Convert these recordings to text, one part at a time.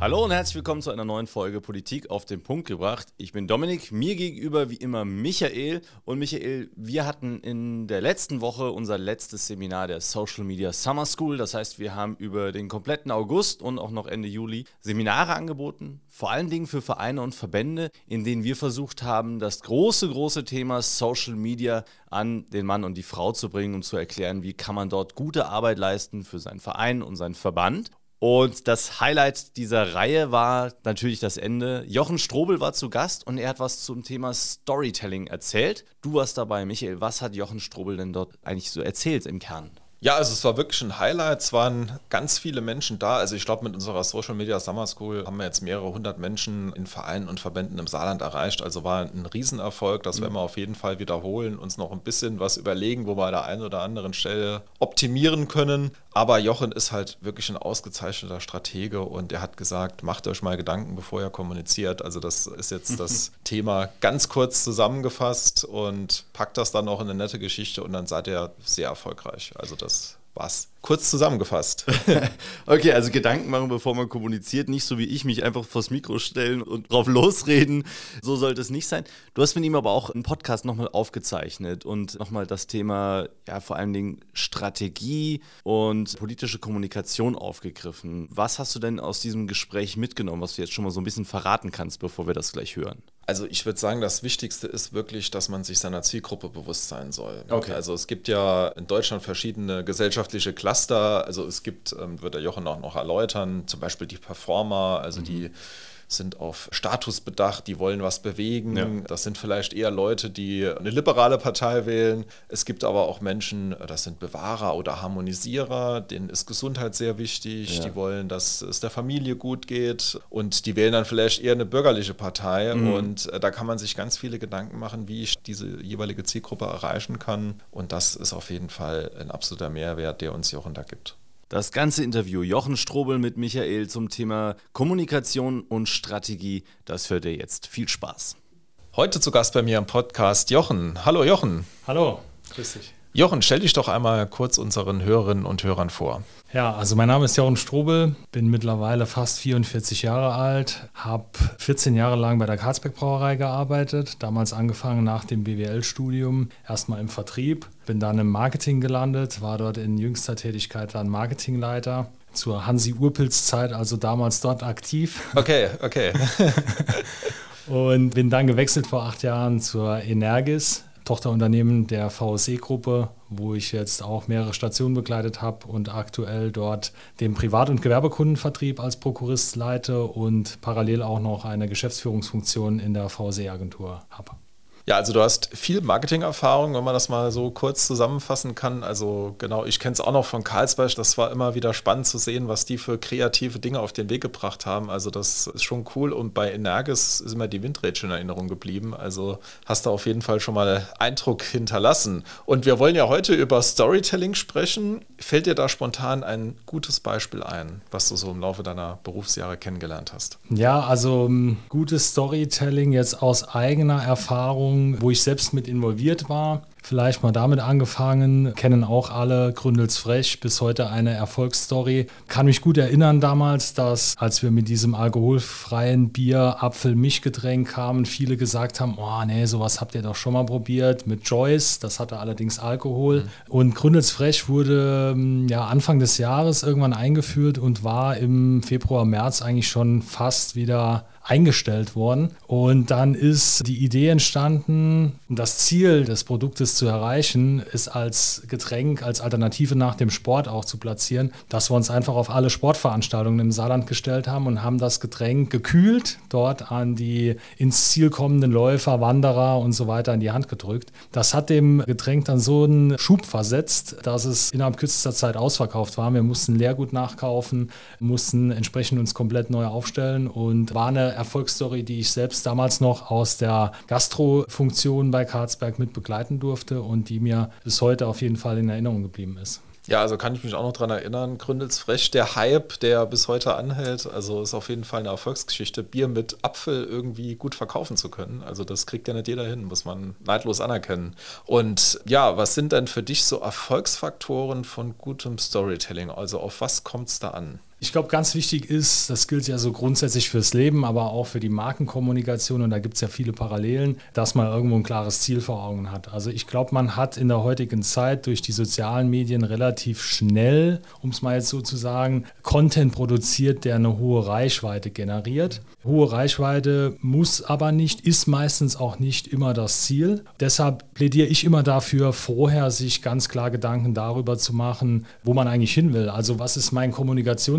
Hallo und herzlich willkommen zu einer neuen Folge Politik auf den Punkt gebracht. Ich bin Dominik, mir gegenüber wie immer Michael. Und Michael, wir hatten in der letzten Woche unser letztes Seminar der Social Media Summer School. Das heißt, wir haben über den kompletten August und auch noch Ende Juli Seminare angeboten, vor allen Dingen für Vereine und Verbände, in denen wir versucht haben, das große, große Thema Social Media an den Mann und die Frau zu bringen, um zu erklären, wie kann man dort gute Arbeit leisten für seinen Verein und seinen Verband. Und das Highlight dieser Reihe war natürlich das Ende. Jochen Strobel war zu Gast und er hat was zum Thema Storytelling erzählt. Du warst dabei, Michael. Was hat Jochen Strobel denn dort eigentlich so erzählt im Kern? Ja, also es war wirklich ein Highlight. Es waren ganz viele Menschen da. Also ich glaube, mit unserer Social Media Summer School haben wir jetzt mehrere hundert Menschen in Vereinen und Verbänden im Saarland erreicht. Also war ein Riesenerfolg. Das werden wir auf jeden Fall wiederholen, uns noch ein bisschen was überlegen, wo wir an der einen oder anderen Stelle optimieren können. Aber Jochen ist halt wirklich ein ausgezeichneter Stratege und er hat gesagt, macht euch mal Gedanken, bevor ihr kommuniziert. Also das ist jetzt das Thema ganz kurz zusammengefasst und packt das dann noch in eine nette Geschichte und dann seid ihr sehr erfolgreich. Also das das war's. Kurz zusammengefasst. okay, also Gedanken machen, bevor man kommuniziert. Nicht so wie ich mich einfach vors Mikro stellen und drauf losreden. So sollte es nicht sein. Du hast mit ihm aber auch einen Podcast nochmal aufgezeichnet und nochmal das Thema, ja, vor allen Dingen Strategie und politische Kommunikation aufgegriffen. Was hast du denn aus diesem Gespräch mitgenommen, was du jetzt schon mal so ein bisschen verraten kannst, bevor wir das gleich hören? Also ich würde sagen, das Wichtigste ist wirklich, dass man sich seiner Zielgruppe bewusst sein soll. Okay. Also es gibt ja in Deutschland verschiedene gesellschaftliche Cluster. Also es gibt, ähm, wird der Jochen auch noch erläutern, zum Beispiel die Performer, also mhm. die sind auf Status bedacht, die wollen was bewegen. Ja. Das sind vielleicht eher Leute, die eine liberale Partei wählen. Es gibt aber auch Menschen, das sind Bewahrer oder Harmonisierer, denen ist Gesundheit sehr wichtig. Ja. Die wollen, dass es der Familie gut geht und die wählen dann vielleicht eher eine bürgerliche Partei. Mhm. Und äh, da kann man sich ganz viele Gedanken machen, wie ich diese jeweilige Zielgruppe erreichen kann. Und das ist auf jeden Fall ein absoluter Mehrwert, der uns Jochen da gibt. Das ganze Interview Jochen Strobel mit Michael zum Thema Kommunikation und Strategie, das hört ihr jetzt. Viel Spaß. Heute zu Gast bei mir im Podcast Jochen. Hallo Jochen. Hallo, grüß dich. Jochen, stell dich doch einmal kurz unseren Hörerinnen und Hörern vor. Ja, also mein Name ist Jochen Strobel, bin mittlerweile fast 44 Jahre alt, habe 14 Jahre lang bei der Karlsberg Brauerei gearbeitet, damals angefangen nach dem BWL-Studium, erstmal im Vertrieb, bin dann im Marketing gelandet, war dort in jüngster Tätigkeit dann Marketingleiter zur Hansi Urpils Zeit, also damals dort aktiv. Okay, okay. und bin dann gewechselt vor acht Jahren zur Energis, Tochterunternehmen der VSE-Gruppe, wo ich jetzt auch mehrere Stationen begleitet habe und aktuell dort den Privat- und Gewerbekundenvertrieb als Prokurist leite und parallel auch noch eine Geschäftsführungsfunktion in der VSE-Agentur habe. Ja, also du hast viel Marketingerfahrung, wenn man das mal so kurz zusammenfassen kann. Also genau, ich kenne es auch noch von Karlsberg. Das war immer wieder spannend zu sehen, was die für kreative Dinge auf den Weg gebracht haben. Also das ist schon cool. Und bei Energis ist immer die Windrätsche in Erinnerung geblieben. Also hast du auf jeden Fall schon mal Eindruck hinterlassen. Und wir wollen ja heute über Storytelling sprechen. Fällt dir da spontan ein gutes Beispiel ein, was du so im Laufe deiner Berufsjahre kennengelernt hast? Ja, also ähm, gutes Storytelling jetzt aus eigener Erfahrung wo ich selbst mit involviert war. Vielleicht mal damit angefangen, kennen auch alle Gründels Frech, bis heute eine Erfolgsstory. Kann mich gut erinnern damals, dass als wir mit diesem alkoholfreien Bier Apfel-Mischgetränk kamen, viele gesagt haben, oh nee, sowas habt ihr doch schon mal probiert mit Joyce, das hatte allerdings Alkohol. Mhm. Und Gründels Frech wurde ähm, ja Anfang des Jahres irgendwann eingeführt und war im Februar, März eigentlich schon fast wieder eingestellt worden. Und dann ist die Idee entstanden, das Ziel des Produktes zu erreichen, ist als Getränk, als Alternative nach dem Sport auch zu platzieren, dass wir uns einfach auf alle Sportveranstaltungen im Saarland gestellt haben und haben das Getränk gekühlt dort an die ins Ziel kommenden Läufer, Wanderer und so weiter in die Hand gedrückt. Das hat dem Getränk dann so einen Schub versetzt, dass es innerhalb kürzester Zeit ausverkauft war. Wir mussten Leergut nachkaufen, mussten entsprechend uns komplett neu aufstellen und war eine Erfolgsstory, die ich selbst damals noch aus der Gastro-Funktion bei Karlsberg mit begleiten durfte und die mir bis heute auf jeden Fall in Erinnerung geblieben ist. Ja, also kann ich mich auch noch dran erinnern, Gründelsfrech, der Hype, der bis heute anhält, also ist auf jeden Fall eine Erfolgsgeschichte, Bier mit Apfel irgendwie gut verkaufen zu können. Also das kriegt ja nicht jeder hin, muss man neidlos anerkennen. Und ja, was sind denn für dich so Erfolgsfaktoren von gutem Storytelling? Also auf was kommt es da an? Ich glaube, ganz wichtig ist, das gilt ja so grundsätzlich fürs Leben, aber auch für die Markenkommunikation und da gibt es ja viele Parallelen, dass man irgendwo ein klares Ziel vor Augen hat. Also ich glaube, man hat in der heutigen Zeit durch die sozialen Medien relativ schnell, um es mal jetzt so zu sagen, Content produziert, der eine hohe Reichweite generiert. Hohe Reichweite muss aber nicht, ist meistens auch nicht immer das Ziel. Deshalb plädiere ich immer dafür, vorher sich ganz klar Gedanken darüber zu machen, wo man eigentlich hin will. Also was ist mein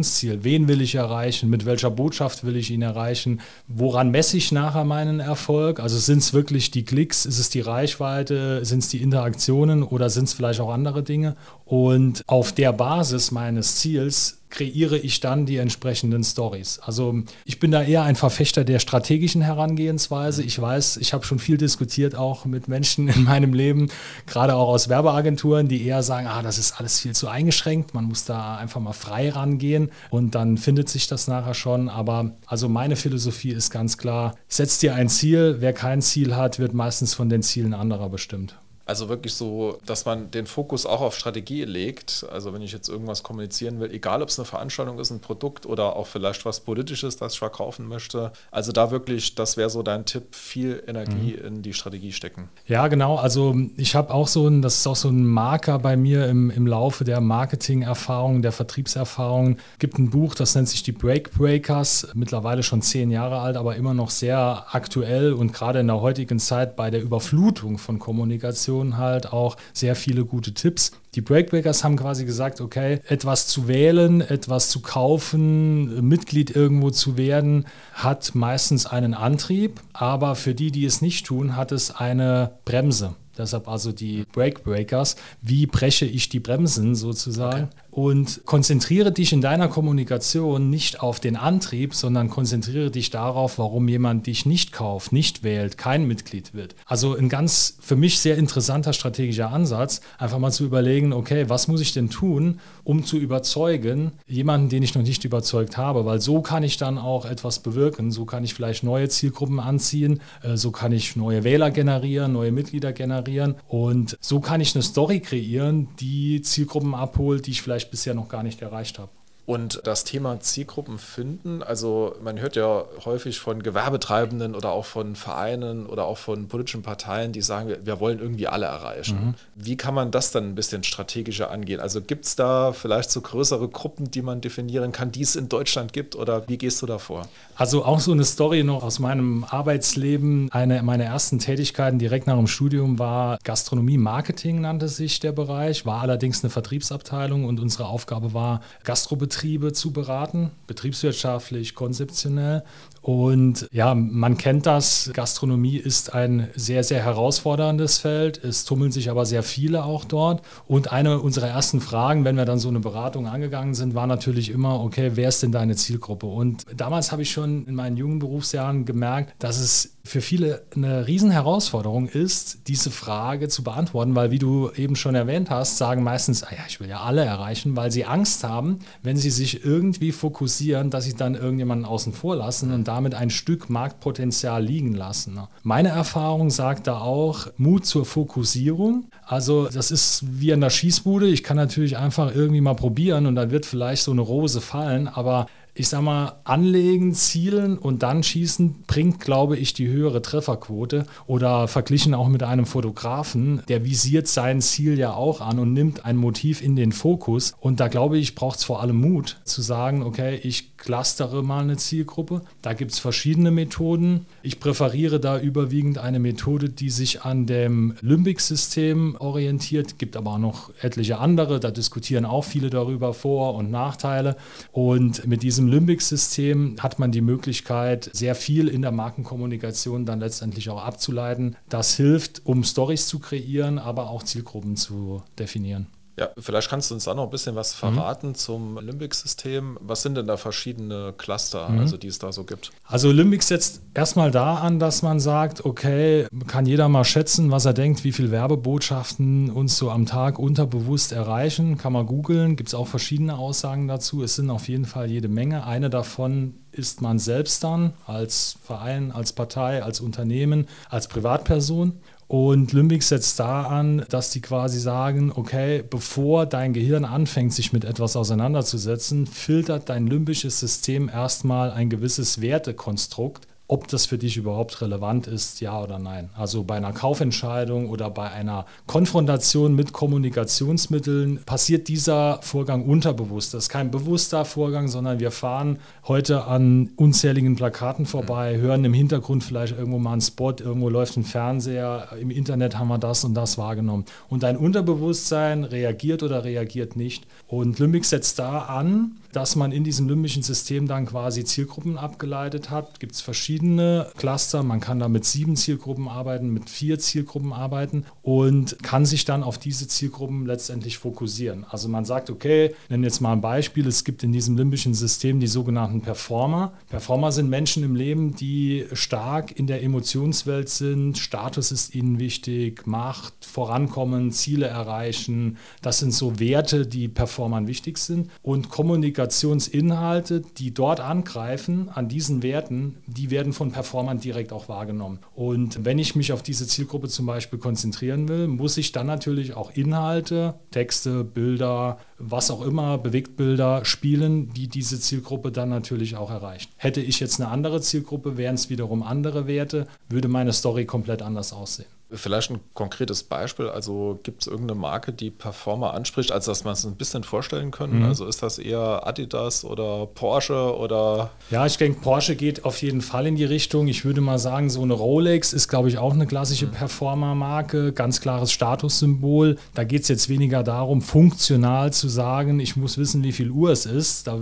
Kommunikationsziel? Wen will ich erreichen? Mit welcher Botschaft will ich ihn erreichen? Woran messe ich nachher meinen Erfolg? Also sind es wirklich die Klicks? Ist es die Reichweite? Sind es die Interaktionen oder sind es vielleicht auch andere Dinge? Und auf der Basis meines Ziels kreiere ich dann die entsprechenden Stories. Also ich bin da eher ein Verfechter der strategischen Herangehensweise. Ich weiß, ich habe schon viel diskutiert auch mit Menschen in meinem Leben, gerade auch aus Werbeagenturen, die eher sagen, ah, das ist alles viel zu eingeschränkt, man muss da einfach mal frei rangehen und dann findet sich das nachher schon. Aber also meine Philosophie ist ganz klar, setz dir ein Ziel, wer kein Ziel hat, wird meistens von den Zielen anderer bestimmt. Also wirklich so, dass man den Fokus auch auf Strategie legt. Also wenn ich jetzt irgendwas kommunizieren will, egal ob es eine Veranstaltung ist, ein Produkt oder auch vielleicht was Politisches, das ich verkaufen möchte. Also da wirklich, das wäre so dein Tipp, viel Energie mhm. in die Strategie stecken. Ja, genau. Also ich habe auch so ein, das ist auch so ein Marker bei mir im, im Laufe der Marketing-Erfahrung, der Vertriebserfahrung. Es gibt ein Buch, das nennt sich die Break Breakers, mittlerweile schon zehn Jahre alt, aber immer noch sehr aktuell und gerade in der heutigen Zeit bei der Überflutung von Kommunikation Informationen halt auch sehr viele gute Tipps. Die Breakbreakers haben quasi gesagt, okay, etwas zu wählen, etwas zu kaufen, Mitglied irgendwo zu werden, hat meistens einen Antrieb, aber für die, die es nicht tun, hat es eine Bremse. Deshalb also die Breakbreakers. Wie breche ich die Bremsen sozusagen? Okay und konzentriere dich in deiner Kommunikation nicht auf den Antrieb, sondern konzentriere dich darauf, warum jemand dich nicht kauft, nicht wählt, kein Mitglied wird. Also ein ganz für mich sehr interessanter strategischer Ansatz, einfach mal zu überlegen, okay, was muss ich denn tun, um zu überzeugen, jemanden, den ich noch nicht überzeugt habe, weil so kann ich dann auch etwas bewirken, so kann ich vielleicht neue Zielgruppen anziehen, äh, so kann ich neue Wähler generieren, neue Mitglieder generieren. Und so kann ich eine Story kreieren, die Zielgruppen abholt, die ich vielleicht vielleicht bisher noch gar nicht erreicht habe. Und das Thema Zielgruppen finden, also man hört ja häufig von Gewerbetreibenden oder auch von Vereinen oder auch von politischen Parteien, die sagen, wir, wollen irgendwie alle erreichen. Mhm. Wie kann man das dann ein bisschen strategischer angehen? Also gibt es da vielleicht so größere Gruppen, die man definieren kann, die es in Deutschland gibt oder wie gehst du da vor? Also auch so eine Story noch aus meinem Arbeitsleben. Eine meiner ersten Tätigkeiten direkt nach dem Studium war Gastronomie Marketing nannte sich der Bereich, war allerdings eine Vertriebsabteilung und unsere Aufgabe war Gastrobetrieb Betriebe zu beraten, betriebswirtschaftlich, konzeptionell. Und ja, man kennt das. Gastronomie ist ein sehr, sehr herausforderndes Feld. Es tummeln sich aber sehr viele auch dort. Und eine unserer ersten Fragen, wenn wir dann so eine Beratung angegangen sind, war natürlich immer, okay, wer ist denn deine Zielgruppe? Und damals habe ich schon in meinen jungen Berufsjahren gemerkt, dass es für viele eine Riesenherausforderung ist, diese Frage zu beantworten, weil wie du eben schon erwähnt hast, sagen meistens, ah ja, ich will ja alle erreichen, weil sie Angst haben, wenn sie sich irgendwie fokussieren, dass sie dann irgendjemanden außen vor lassen und damit ein Stück Marktpotenzial liegen lassen. Meine Erfahrung sagt da auch Mut zur Fokussierung. Also das ist wie in der Schießbude. Ich kann natürlich einfach irgendwie mal probieren und dann wird vielleicht so eine Rose fallen, aber ich sag mal, anlegen, zielen und dann schießen bringt, glaube ich, die höhere Trefferquote. Oder verglichen auch mit einem Fotografen, der visiert sein Ziel ja auch an und nimmt ein Motiv in den Fokus. Und da glaube ich, braucht es vor allem Mut zu sagen, okay, ich clustere mal eine Zielgruppe. Da gibt es verschiedene Methoden. Ich präferiere da überwiegend eine Methode, die sich an dem Limbic-System orientiert. Gibt aber auch noch etliche andere. Da diskutieren auch viele darüber Vor- und Nachteile. Und mit diesem Limbic-System hat man die Möglichkeit, sehr viel in der Markenkommunikation dann letztendlich auch abzuleiten. Das hilft, um Stories zu kreieren, aber auch Zielgruppen zu definieren. Ja, vielleicht kannst du uns da noch ein bisschen was verraten mhm. zum Limbic-System. Was sind denn da verschiedene Cluster, mhm. also die es da so gibt? Also Limbic setzt erstmal da an, dass man sagt, okay, kann jeder mal schätzen, was er denkt, wie viele Werbebotschaften uns so am Tag unterbewusst erreichen. Kann man googeln, gibt es auch verschiedene Aussagen dazu. Es sind auf jeden Fall jede Menge. Eine davon ist man selbst dann als Verein, als Partei, als Unternehmen, als Privatperson. Und Limbic setzt da an, dass die quasi sagen, okay, bevor dein Gehirn anfängt, sich mit etwas auseinanderzusetzen, filtert dein limbisches System erstmal ein gewisses Wertekonstrukt ob das für dich überhaupt relevant ist, ja oder nein. Also bei einer Kaufentscheidung oder bei einer Konfrontation mit Kommunikationsmitteln passiert dieser Vorgang unterbewusst. Das ist kein bewusster Vorgang, sondern wir fahren heute an unzähligen Plakaten vorbei, mhm. hören im Hintergrund vielleicht irgendwo mal einen Spot, irgendwo läuft ein Fernseher, im Internet haben wir das und das wahrgenommen. Und dein Unterbewusstsein reagiert oder reagiert nicht. Und Limbic setzt da an, dass man in diesem limbischen System dann quasi Zielgruppen abgeleitet hat. Gibt es verschiedene Cluster. Man kann da mit sieben Zielgruppen arbeiten, mit vier Zielgruppen arbeiten und kann sich dann auf diese Zielgruppen letztendlich fokussieren. Also man sagt, okay, nennen jetzt mal ein Beispiel. Es gibt in diesem limbischen System die sogenannten Performer. Performer sind Menschen im Leben, die stark in der Emotionswelt sind. Status ist ihnen wichtig, Macht, Vorankommen, Ziele erreichen. Das sind so Werte, die Performern wichtig sind. Und Kommunikation Kommunikationsinhalte, die dort angreifen, an diesen Werten, die werden von Performern direkt auch wahrgenommen. Und wenn ich mich auf diese Zielgruppe zum Beispiel konzentrieren will, muss ich dann natürlich auch Inhalte, Texte, Bilder, was auch immer, Bewegtbilder spielen, die diese Zielgruppe dann natürlich auch erreicht. Hätte ich jetzt eine andere Zielgruppe, wären es wiederum andere Werte, würde meine Story komplett anders aussehen. Vielleicht ein konkretes Beispiel. Also gibt es irgendeine Marke, die Performer anspricht, als dass man es ein bisschen vorstellen können? Mhm. Also ist das eher Adidas oder Porsche oder? Ja, ich denke, Porsche geht auf jeden Fall in die Richtung. Ich würde mal sagen, so eine Rolex ist, glaube ich, auch eine klassische mhm. Performer-Marke. Ganz klares Statussymbol. Da geht es jetzt weniger darum, funktional zu sagen, ich muss wissen, wie viel Uhr es ist. Da,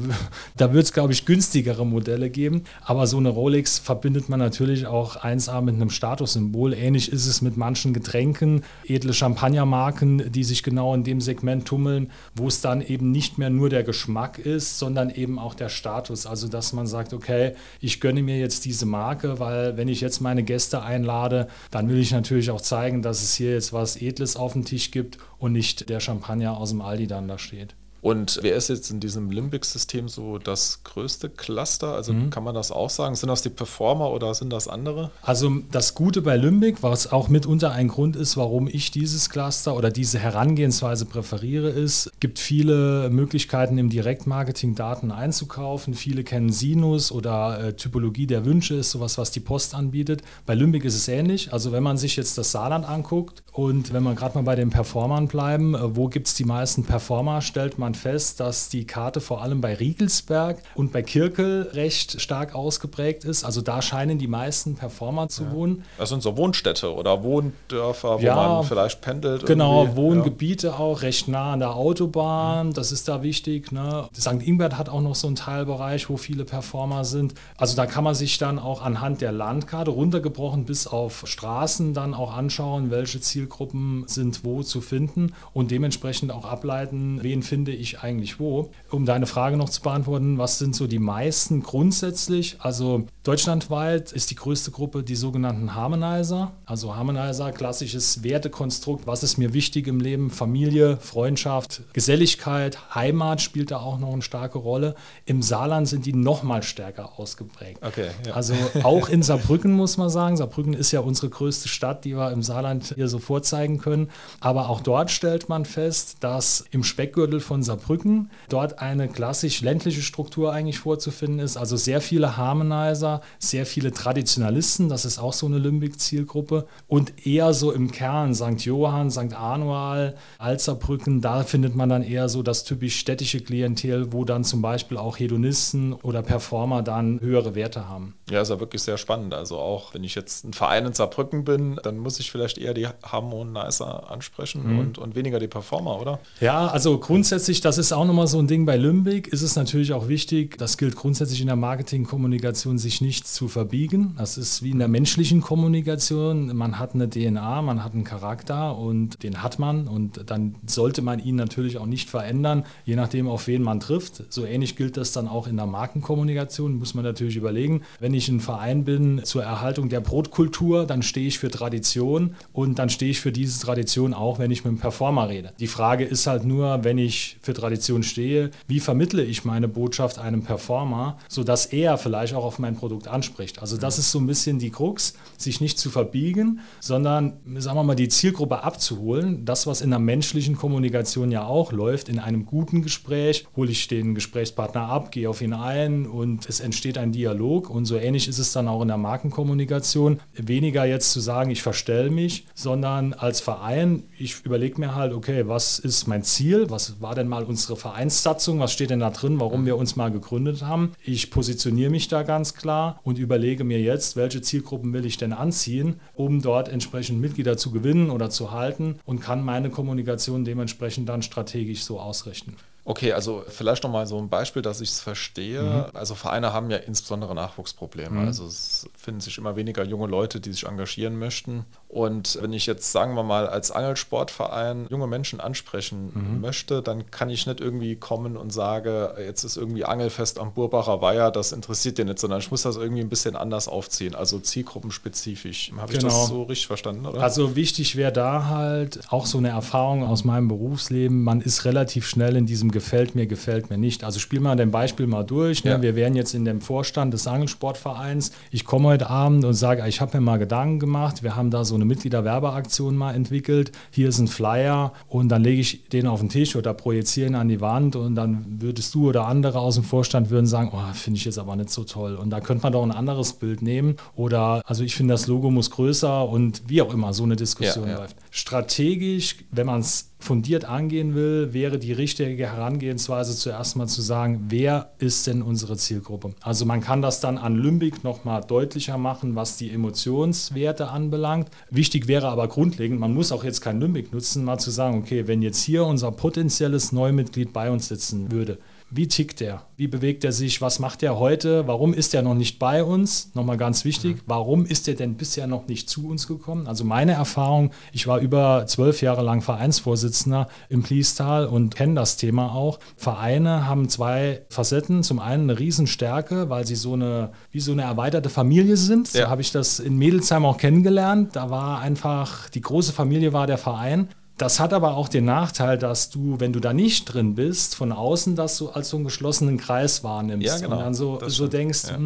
da wird es, glaube ich, günstigere Modelle geben. Aber so eine Rolex verbindet man natürlich auch 1A mit einem Statussymbol. Ähnlich ist es mit manchen Getränken, edle Champagnermarken, die sich genau in dem Segment tummeln, wo es dann eben nicht mehr nur der Geschmack ist, sondern eben auch der Status. Also dass man sagt, okay, ich gönne mir jetzt diese Marke, weil wenn ich jetzt meine Gäste einlade, dann will ich natürlich auch zeigen, dass es hier jetzt was Edles auf dem Tisch gibt und nicht der Champagner aus dem Aldi dann da steht. Und wer ist jetzt in diesem Limbic-System so das größte Cluster? Also mhm. kann man das auch sagen? Sind das die Performer oder sind das andere? Also das Gute bei Limbic, was auch mitunter ein Grund ist, warum ich dieses Cluster oder diese Herangehensweise präferiere, ist, gibt viele Möglichkeiten im Direktmarketing Daten einzukaufen. Viele kennen Sinus oder äh, Typologie der Wünsche ist sowas, was die Post anbietet. Bei Limbic ist es ähnlich. Also wenn man sich jetzt das Saarland anguckt und wenn man gerade mal bei den Performern bleiben, äh, wo gibt es die meisten Performer, stellt man fest, dass die Karte vor allem bei Riegelsberg und bei Kirkel recht stark ausgeprägt ist. Also da scheinen die meisten Performer zu ja. wohnen. Das sind so Wohnstädte oder Wohndörfer, wo ja, man vielleicht pendelt. Genau, irgendwie. Wohngebiete ja. auch recht nah an der Autobahn. Das ist da wichtig. Ne? St. Ingbert hat auch noch so einen Teilbereich, wo viele Performer sind. Also da kann man sich dann auch anhand der Landkarte runtergebrochen bis auf Straßen dann auch anschauen, welche Zielgruppen sind wo zu finden und dementsprechend auch ableiten, wen finde ich eigentlich wo. Um deine Frage noch zu beantworten, was sind so die meisten grundsätzlich? Also deutschlandweit ist die größte Gruppe die sogenannten Harmonizer. Also Harmonizer, klassisches Wertekonstrukt, was ist mir wichtig im Leben? Familie, Freundschaft, Geselligkeit, Heimat spielt da auch noch eine starke Rolle. Im Saarland sind die noch mal stärker ausgeprägt. Okay, ja. Also auch in Saarbrücken muss man sagen. Saarbrücken ist ja unsere größte Stadt, die wir im Saarland hier so vorzeigen können. Aber auch dort stellt man fest, dass im Speckgürtel von Saarbrücken dort eine klassisch ländliche Struktur eigentlich vorzufinden ist. Also sehr viele Harmonizer, sehr viele Traditionalisten, das ist auch so eine Limbic-Zielgruppe. Und eher so im Kern St. Johann, St. Anual, Alzerbrücken, da findet man dann eher so das typisch städtische Klientel, wo dann zum Beispiel auch Hedonisten oder Performer dann höhere Werte haben. Ja, ist ja wirklich sehr spannend. Also auch wenn ich jetzt ein Verein in Saarbrücken bin, dann muss ich vielleicht eher die Harmonizer ansprechen mhm. und, und weniger die Performer, oder? Ja, also grundsätzlich grundsätzlich, das ist auch nochmal so ein Ding bei Lümbig, ist es natürlich auch wichtig, das gilt grundsätzlich in der Marketingkommunikation, sich nicht zu verbiegen. Das ist wie in der menschlichen Kommunikation. Man hat eine DNA, man hat einen Charakter und den hat man und dann sollte man ihn natürlich auch nicht verändern, je nachdem, auf wen man trifft. So ähnlich gilt das dann auch in der Markenkommunikation, muss man natürlich überlegen. Wenn ich ein Verein bin zur Erhaltung der Brotkultur, dann stehe ich für Tradition und dann stehe ich für diese Tradition auch, wenn ich mit einem Performer rede. Die Frage ist halt nur, wenn ich für Tradition stehe, wie vermittle ich meine Botschaft einem Performer, sodass er vielleicht auch auf mein Produkt anspricht. Also das ist so ein bisschen die Krux, sich nicht zu verbiegen, sondern, sagen wir mal, die Zielgruppe abzuholen. Das, was in der menschlichen Kommunikation ja auch läuft, in einem guten Gespräch, hole ich den Gesprächspartner ab, gehe auf ihn ein und es entsteht ein Dialog. Und so ähnlich ist es dann auch in der Markenkommunikation. Weniger jetzt zu sagen, ich verstelle mich, sondern als Verein, ich überlege mir halt, okay, was ist mein Ziel? Was war denn mal unsere Vereinssatzung? Was steht denn da drin, warum wir uns mal gegründet haben? Ich positioniere mich da ganz klar und überlege mir jetzt, welche Zielgruppen will ich denn anziehen, um dort entsprechend Mitglieder zu gewinnen oder zu halten und kann meine Kommunikation dementsprechend dann strategisch so ausrichten. Okay, also vielleicht nochmal so ein Beispiel, dass ich es verstehe. Mhm. Also Vereine haben ja insbesondere Nachwuchsprobleme. Mhm. Also es finden sich immer weniger junge Leute, die sich engagieren möchten. Und wenn ich jetzt, sagen wir mal, als Angelsportverein junge Menschen ansprechen mhm. möchte, dann kann ich nicht irgendwie kommen und sage, jetzt ist irgendwie Angelfest am Burbacher Weiher, das interessiert dir nicht, sondern ich muss das irgendwie ein bisschen anders aufziehen, also zielgruppenspezifisch. Habe genau. ich das genau. so richtig verstanden, oder? Also wichtig wäre da halt auch so eine Erfahrung aus meinem Berufsleben, man ist relativ schnell in diesem gefällt mir, gefällt mir nicht. Also spiel mal dein Beispiel mal durch. Ne? Ja. Wir wären jetzt in dem Vorstand des Angelsportvereins. Ich komme heute Abend und sage, ich habe mir mal Gedanken gemacht. Wir haben da so eine Mitgliederwerbeaktion mal entwickelt. Hier ist ein Flyer und dann lege ich den auf den Tisch oder projiziere ihn an die Wand und dann würdest du oder andere aus dem Vorstand würden sagen, oh, finde ich jetzt aber nicht so toll. Und da könnte man doch ein anderes Bild nehmen oder also ich finde, das Logo muss größer und wie auch immer so eine Diskussion ja, ja. läuft. Strategisch, wenn man es fundiert angehen will, wäre die richtige Herangehensweise zuerst mal zu sagen, wer ist denn unsere Zielgruppe? Also man kann das dann an Lümbig nochmal deutlicher machen, was die Emotionswerte anbelangt. Wichtig wäre aber grundlegend, man muss auch jetzt kein Lümbig nutzen, mal zu sagen, okay, wenn jetzt hier unser potenzielles Neumitglied bei uns sitzen würde, wie tickt er? Wie bewegt er sich? Was macht er heute? Warum ist er noch nicht bei uns? Nochmal ganz wichtig, mhm. warum ist er denn bisher noch nicht zu uns gekommen? Also meine Erfahrung, ich war über zwölf Jahre lang Vereinsvorsitzender im Pliestal und kenne das Thema auch. Vereine haben zwei Facetten. Zum einen eine Riesenstärke, weil sie so eine, wie so eine erweiterte Familie sind. Ja. So habe ich das in Mädelsheim auch kennengelernt. Da war einfach, die große Familie war der Verein. Das hat aber auch den Nachteil, dass du, wenn du da nicht drin bist, von außen das so als so einen geschlossenen Kreis wahrnimmst. Ja, genau. Und dann so, so denkst, ja.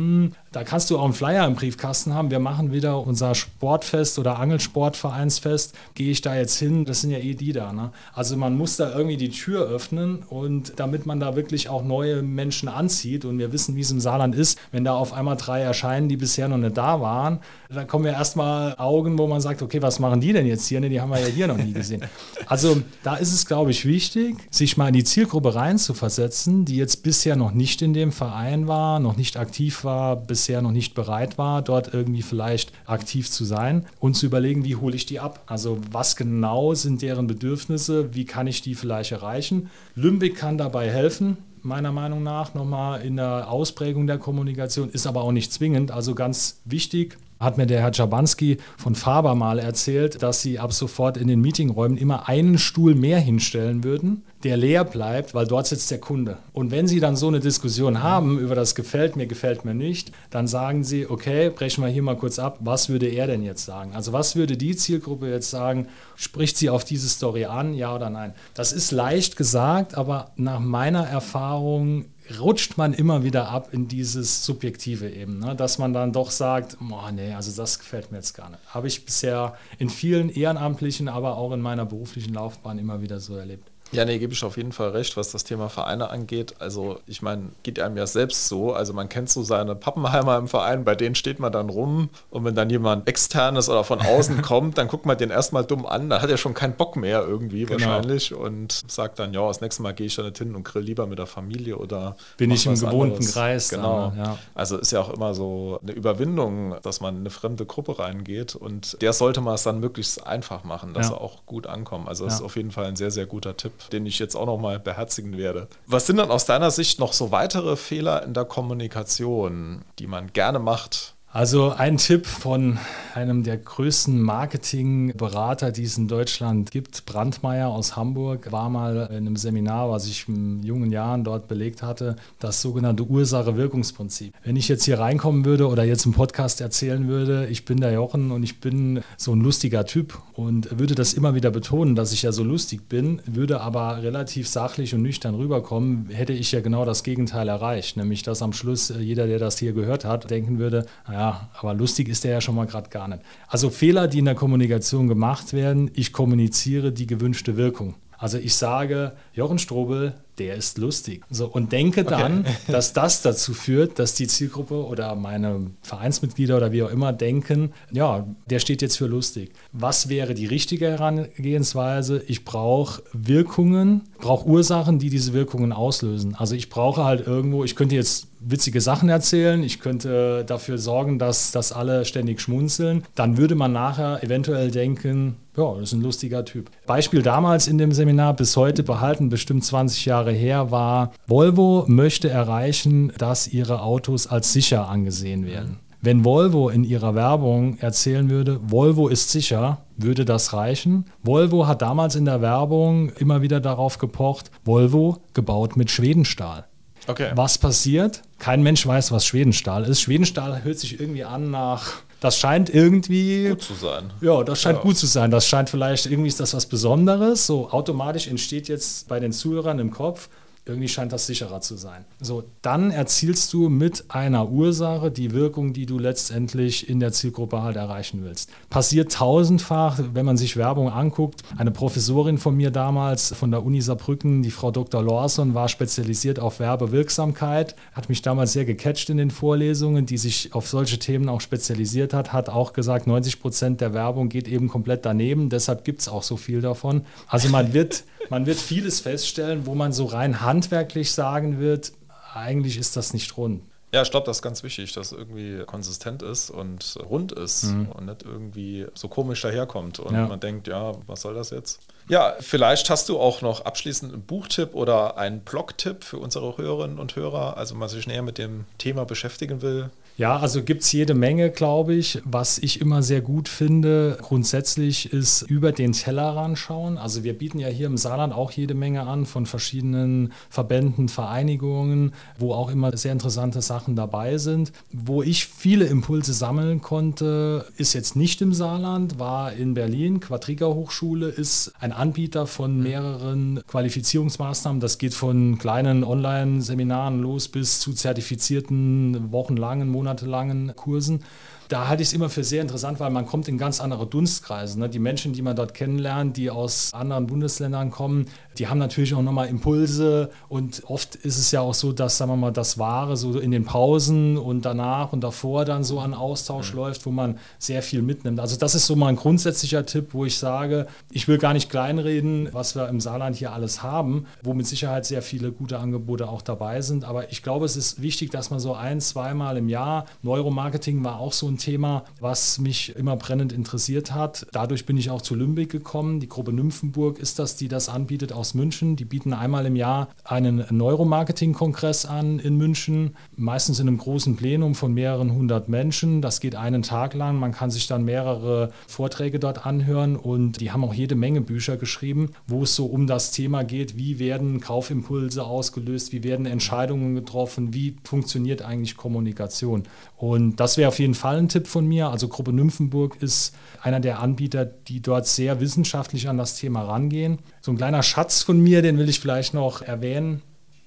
Da kannst du auch einen Flyer im Briefkasten haben. Wir machen wieder unser Sportfest oder Angelsportvereinsfest. Gehe ich da jetzt hin? Das sind ja eh die da. Ne? Also man muss da irgendwie die Tür öffnen und damit man da wirklich auch neue Menschen anzieht. Und wir wissen, wie es im Saarland ist, wenn da auf einmal drei erscheinen, die bisher noch nicht da waren, dann kommen ja erstmal Augen, wo man sagt, okay, was machen die denn jetzt hier? Ne, die haben wir ja hier noch nie gesehen. Also da ist es, glaube ich, wichtig, sich mal in die Zielgruppe reinzuversetzen, die jetzt bisher noch nicht in dem Verein war, noch nicht aktiv war, bisher noch nicht bereit war, dort irgendwie vielleicht aktiv zu sein und zu überlegen, wie hole ich die ab? Also was genau sind deren Bedürfnisse? Wie kann ich die vielleicht erreichen? Lümbig kann dabei helfen meiner Meinung nach nochmal in der Ausprägung der Kommunikation, ist aber auch nicht zwingend. Also ganz wichtig, hat mir der Herr Czabanski von Faber mal erzählt, dass sie ab sofort in den Meetingräumen immer einen Stuhl mehr hinstellen würden, der leer bleibt, weil dort sitzt der Kunde. Und wenn Sie dann so eine Diskussion haben über das gefällt mir, gefällt mir nicht, dann sagen Sie, okay, brechen wir hier mal kurz ab, was würde er denn jetzt sagen? Also was würde die Zielgruppe jetzt sagen? Spricht sie auf diese Story an, ja oder nein? Das ist leicht gesagt, aber nach meiner Erfahrung rutscht man immer wieder ab in dieses Subjektive eben, ne? dass man dann doch sagt, oh, nee, also das gefällt mir jetzt gar nicht. Habe ich bisher in vielen ehrenamtlichen, aber auch in meiner beruflichen Laufbahn immer wieder so erlebt. Ja, nee, gebe ich auf jeden Fall recht, was das Thema Vereine angeht. Also, ich meine, geht einem ja selbst so. Also, man kennt so seine Pappenheimer im Verein, bei denen steht man dann rum. Und wenn dann jemand externes oder von außen kommt, dann guckt man den erstmal dumm an. Dann hat er schon keinen Bock mehr irgendwie genau. wahrscheinlich und sagt dann, ja, das nächste Mal gehe ich da nicht hin und grill lieber mit der Familie oder. Bin ich im gewohnten anderes. Kreis. Genau. Dann, ja. Also, ist ja auch immer so eine Überwindung, dass man in eine fremde Gruppe reingeht. Und der sollte man es dann möglichst einfach machen, dass ja. er auch gut ankommt. Also, das ja. ist auf jeden Fall ein sehr, sehr guter Tipp. Den ich jetzt auch noch mal beherzigen werde. Was sind dann aus deiner Sicht noch so weitere Fehler in der Kommunikation, die man gerne macht, also ein Tipp von einem der größten Marketingberater, die es in Deutschland gibt, Brandmeier aus Hamburg, war mal in einem Seminar, was ich in jungen Jahren dort belegt hatte, das sogenannte Ursache-Wirkungsprinzip. Wenn ich jetzt hier reinkommen würde oder jetzt im Podcast erzählen würde, ich bin der Jochen und ich bin so ein lustiger Typ und würde das immer wieder betonen, dass ich ja so lustig bin, würde aber relativ sachlich und nüchtern rüberkommen, hätte ich ja genau das Gegenteil erreicht, nämlich dass am Schluss jeder, der das hier gehört hat, denken würde, naja, ja, aber lustig ist der ja schon mal gerade gar nicht. Also Fehler, die in der Kommunikation gemacht werden, ich kommuniziere die gewünschte Wirkung. Also ich sage, Jochen Strobel, der ist lustig. So, und denke dann, okay. dass das dazu führt, dass die Zielgruppe oder meine Vereinsmitglieder oder wie auch immer denken, ja, der steht jetzt für lustig. Was wäre die richtige Herangehensweise? Ich brauche Wirkungen, brauche Ursachen, die diese Wirkungen auslösen. Also ich brauche halt irgendwo, ich könnte jetzt witzige Sachen erzählen, ich könnte dafür sorgen, dass, dass alle ständig schmunzeln. Dann würde man nachher eventuell denken, ja, das ist ein lustiger Typ. Beispiel damals in dem Seminar, bis heute behalten, bestimmt 20 Jahre her, war, Volvo möchte erreichen, dass ihre Autos als sicher angesehen werden. Wenn Volvo in ihrer Werbung erzählen würde, Volvo ist sicher, würde das reichen. Volvo hat damals in der Werbung immer wieder darauf gepocht, Volvo gebaut mit Schwedenstahl. Okay. Was passiert? Kein Mensch weiß, was Schwedenstahl ist. Schwedenstahl hört sich irgendwie an nach das scheint irgendwie gut zu sein. Ja, das scheint ja. gut zu sein. Das scheint vielleicht irgendwie ist das was Besonderes. So automatisch entsteht jetzt bei den Zuhörern im Kopf, irgendwie scheint das sicherer zu sein. So, dann erzielst du mit einer Ursache die Wirkung, die du letztendlich in der Zielgruppe halt erreichen willst. Passiert tausendfach, wenn man sich Werbung anguckt. Eine Professorin von mir damals von der Uni Saarbrücken, die Frau Dr. Lawson, war spezialisiert auf Werbewirksamkeit, hat mich damals sehr gecatcht in den Vorlesungen, die sich auf solche Themen auch spezialisiert hat, hat auch gesagt, 90 Prozent der Werbung geht eben komplett daneben, deshalb gibt es auch so viel davon. Also man wird, man wird vieles feststellen, wo man so rein handwerklich sagen wird, eigentlich ist das nicht rund. Ja, ich glaube, das ist ganz wichtig, dass es irgendwie konsistent ist und rund ist mhm. und nicht irgendwie so komisch daherkommt und ja. man denkt, ja, was soll das jetzt? Ja, vielleicht hast du auch noch abschließend einen Buchtipp oder einen Blogtipp für unsere Hörerinnen und Hörer, also man sich näher mit dem Thema beschäftigen will. Ja, also gibt es jede Menge, glaube ich. Was ich immer sehr gut finde, grundsätzlich ist über den Tellerrand schauen. Also wir bieten ja hier im Saarland auch jede Menge an von verschiedenen Verbänden, Vereinigungen, wo auch immer sehr interessante Sachen dabei sind. Wo ich viele Impulse sammeln konnte, ist jetzt nicht im Saarland, war in Berlin. Quadriga Hochschule ist ein Anbieter von mehreren Qualifizierungsmaßnahmen. Das geht von kleinen Online-Seminaren los bis zu zertifizierten wochenlangen, monatelangen monatelangen Kursen da halte ich es immer für sehr interessant, weil man kommt in ganz andere Dunstkreise. Ne? Die Menschen, die man dort kennenlernt, die aus anderen Bundesländern kommen, die haben natürlich auch nochmal Impulse und oft ist es ja auch so, dass, sagen wir mal, das Wahre so in den Pausen und danach und davor dann so ein Austausch mhm. läuft, wo man sehr viel mitnimmt. Also das ist so mal ein grundsätzlicher Tipp, wo ich sage, ich will gar nicht kleinreden, was wir im Saarland hier alles haben, wo mit Sicherheit sehr viele gute Angebote auch dabei sind. Aber ich glaube, es ist wichtig, dass man so ein, zweimal im Jahr, Neuromarketing war auch so ein Thema, was mich immer brennend interessiert hat. Dadurch bin ich auch zu Lümbig gekommen. Die Gruppe Nymphenburg ist das, die das anbietet aus München. Die bieten einmal im Jahr einen Neuromarketing-Kongress an in München, meistens in einem großen Plenum von mehreren hundert Menschen. Das geht einen Tag lang. Man kann sich dann mehrere Vorträge dort anhören und die haben auch jede Menge Bücher geschrieben, wo es so um das Thema geht, wie werden Kaufimpulse ausgelöst, wie werden Entscheidungen getroffen, wie funktioniert eigentlich Kommunikation. Und das wäre auf jeden Fall ein Tipp von mir. Also Gruppe Nymphenburg ist einer der Anbieter, die dort sehr wissenschaftlich an das Thema rangehen. So ein kleiner Schatz von mir, den will ich vielleicht noch erwähnen.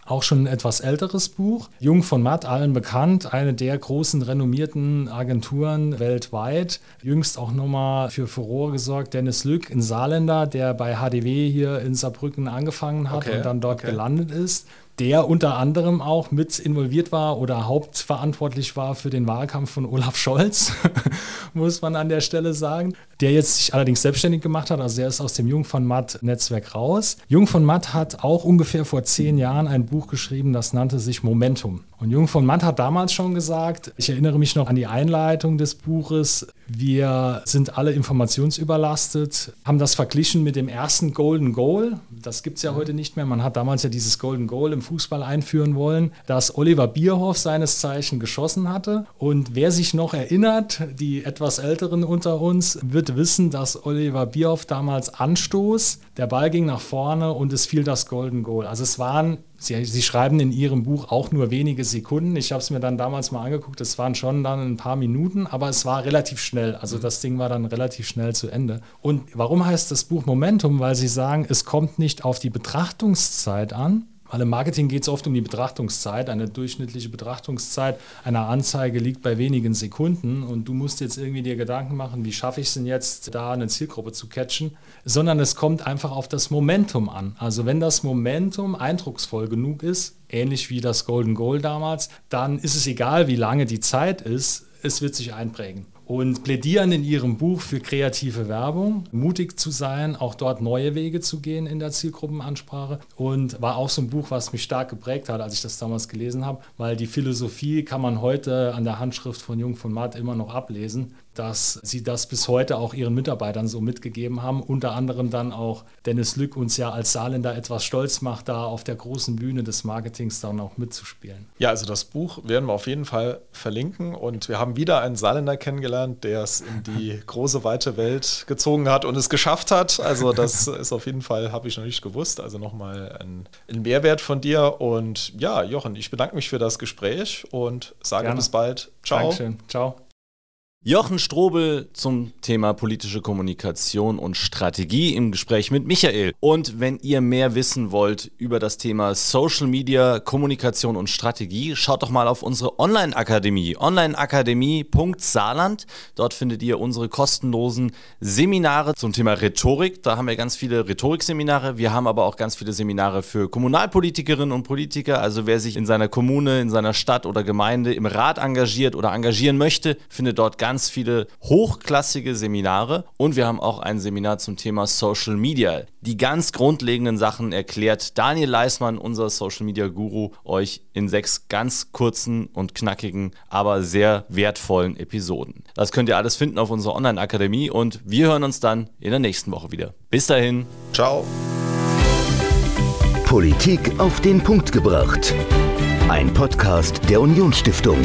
Auch schon ein etwas älteres Buch. Jung von Matt, allen bekannt, eine der großen renommierten Agenturen weltweit. Jüngst auch nochmal für Furore gesorgt. Dennis Lück, ein Saarländer, der bei HDW hier in Saarbrücken angefangen hat okay, und dann dort okay. gelandet ist der unter anderem auch mit involviert war oder hauptverantwortlich war für den Wahlkampf von Olaf Scholz, muss man an der Stelle sagen. Der jetzt sich allerdings selbstständig gemacht hat, also der ist aus dem Jung von Matt Netzwerk raus. Jung von Matt hat auch ungefähr vor zehn Jahren ein Buch geschrieben, das nannte sich Momentum. Und Jung von Matt hat damals schon gesagt, ich erinnere mich noch an die Einleitung des Buches, wir sind alle informationsüberlastet, haben das verglichen mit dem ersten Golden Goal. Das gibt es ja heute nicht mehr. Man hat damals ja dieses Golden Goal im Fußball einführen wollen, das Oliver Bierhoff seines Zeichen geschossen hatte. Und wer sich noch erinnert, die etwas Älteren unter uns, wird wissen, dass Oliver Bierhoff damals Anstoß, der Ball ging nach vorne und es fiel das Golden Goal. Also es waren Sie, Sie, schreiben in Ihrem Buch auch nur wenige Sekunden. Ich habe es mir dann damals mal angeguckt. Es waren schon dann ein paar Minuten, aber es war relativ schnell. Also das Ding war dann relativ schnell zu Ende. Und warum heißt das Buch Momentum? Weil Sie sagen, es kommt nicht auf die Betrachtungszeit an, im Marketing geht es oft um die Betrachtungszeit. Eine durchschnittliche Betrachtungszeit einer Anzeige liegt bei wenigen Sekunden und du musst jetzt irgendwie dir Gedanken machen, wie schaffe ich es denn jetzt, da eine Zielgruppe zu catchen, sondern es kommt einfach auf das Momentum an. Also wenn das Momentum eindrucksvoll genug ist, ähnlich wie das Golden Goal damals, dann ist es egal, wie lange die Zeit ist, es wird sich einprägen und plädieren in ihrem Buch für kreative Werbung, mutig zu sein, auch dort neue Wege zu gehen in der Zielgruppenansprache. Und war auch so ein Buch, was mich stark geprägt hat, als ich das damals gelesen habe, weil die Philosophie kann man heute an der Handschrift von Jung von Matt immer noch ablesen dass sie das bis heute auch ihren Mitarbeitern so mitgegeben haben. Unter anderem dann auch Dennis Lück uns ja als Saarländer etwas stolz macht, da auf der großen Bühne des Marketings dann auch mitzuspielen. Ja, also das Buch werden wir auf jeden Fall verlinken und wir haben wieder einen Saarländer kennengelernt, der es in die große, weite Welt gezogen hat und es geschafft hat. Also das ist auf jeden Fall, habe ich noch nicht gewusst. Also nochmal ein, ein Mehrwert von dir und ja, Jochen, ich bedanke mich für das Gespräch und sage Gerne. bis bald. Ciao. Dankeschön. Ciao. Jochen Strobel zum Thema politische Kommunikation und Strategie im Gespräch mit Michael. Und wenn ihr mehr wissen wollt über das Thema Social Media, Kommunikation und Strategie, schaut doch mal auf unsere Online-Akademie, onlineakademie.saarland. Dort findet ihr unsere kostenlosen Seminare zum Thema Rhetorik. Da haben wir ganz viele Rhetorikseminare. Wir haben aber auch ganz viele Seminare für Kommunalpolitikerinnen und Politiker. Also wer sich in seiner Kommune, in seiner Stadt oder Gemeinde im Rat engagiert oder engagieren möchte, findet dort ganz ganz viele hochklassige Seminare und wir haben auch ein Seminar zum Thema Social Media. Die ganz grundlegenden Sachen erklärt Daniel Leismann, unser Social Media Guru, euch in sechs ganz kurzen und knackigen, aber sehr wertvollen Episoden. Das könnt ihr alles finden auf unserer Online-Akademie und wir hören uns dann in der nächsten Woche wieder. Bis dahin. Ciao. Politik auf den Punkt gebracht. Ein Podcast der Unionsstiftung.